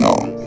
C'est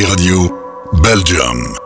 Radio, Belgium.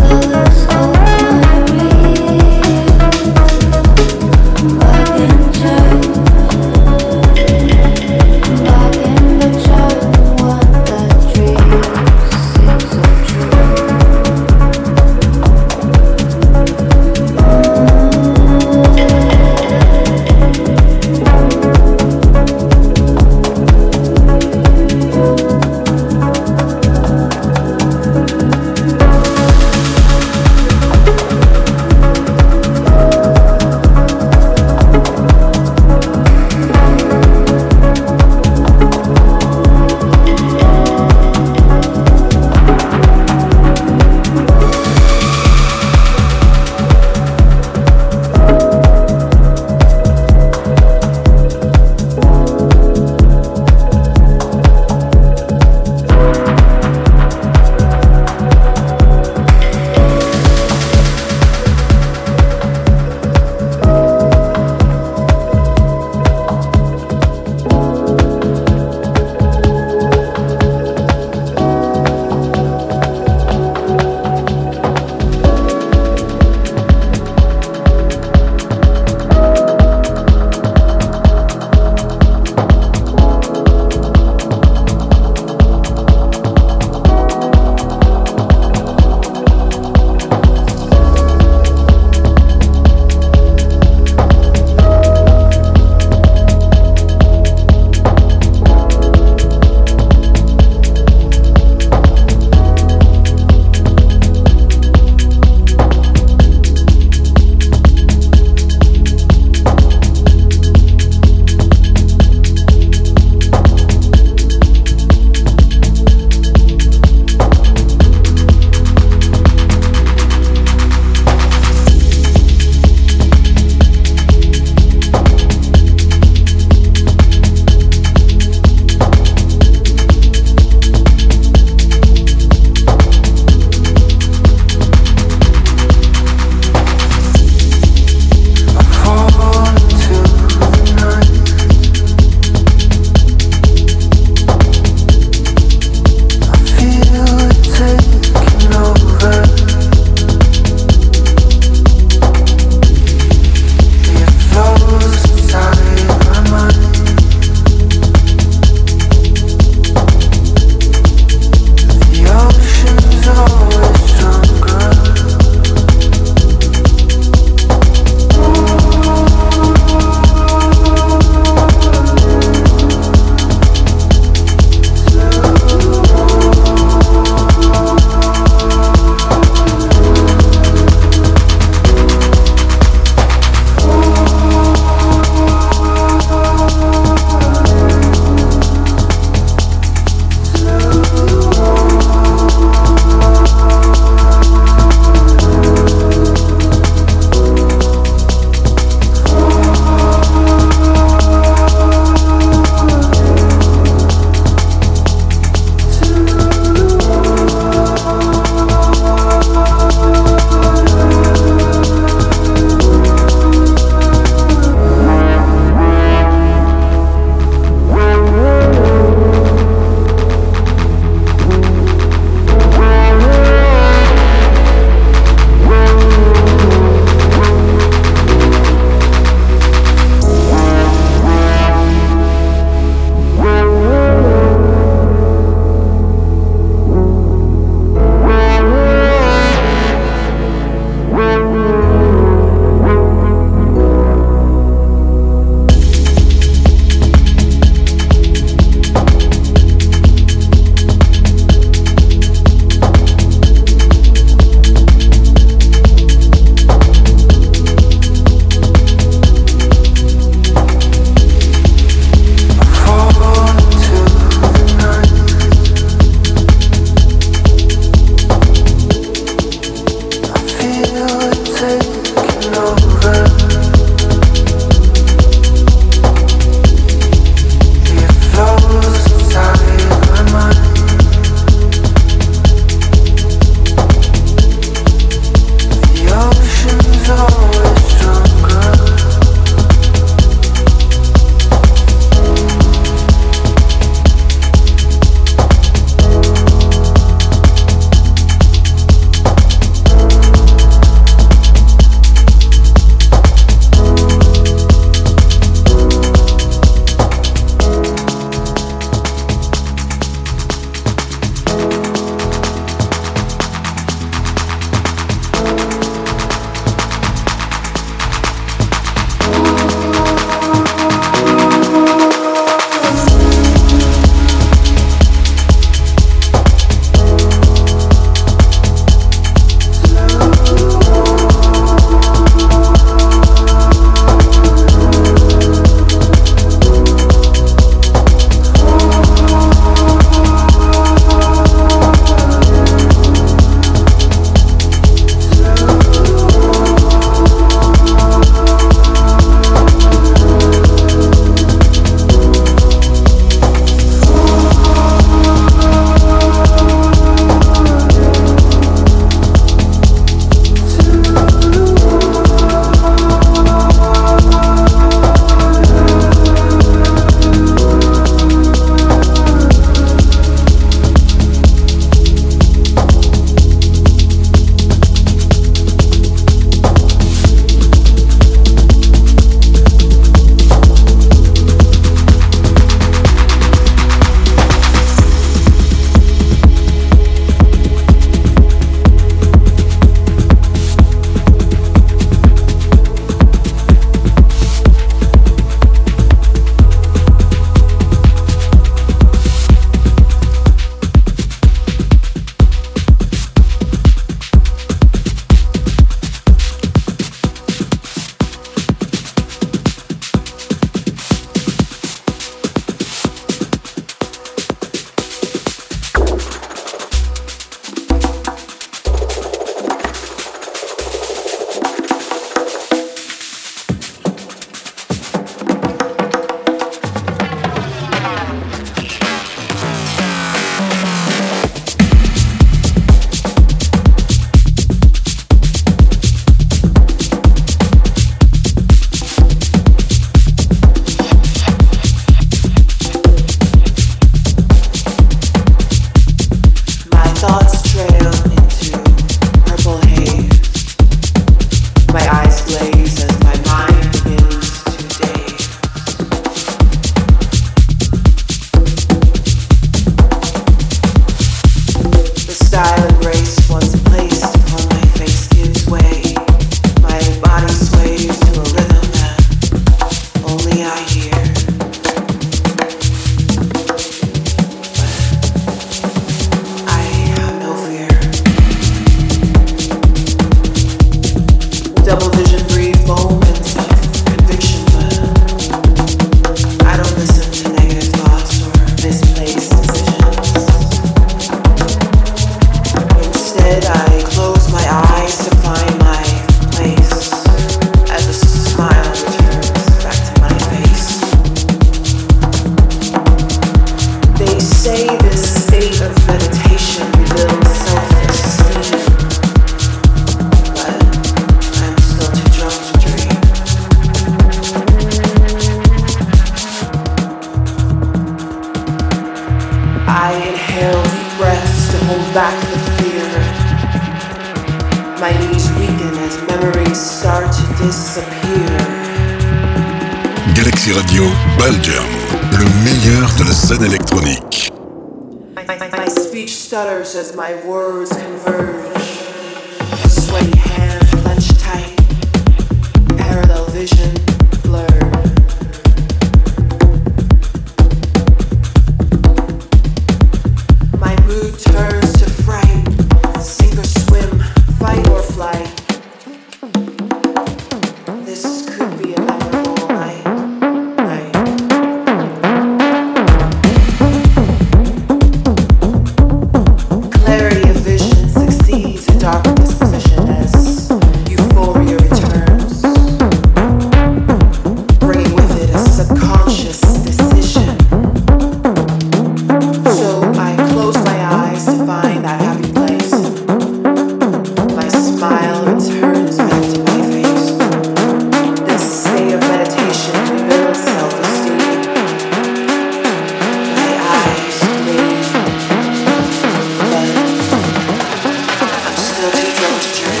will be to through.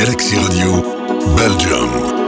Galaxy Radio, Belgium.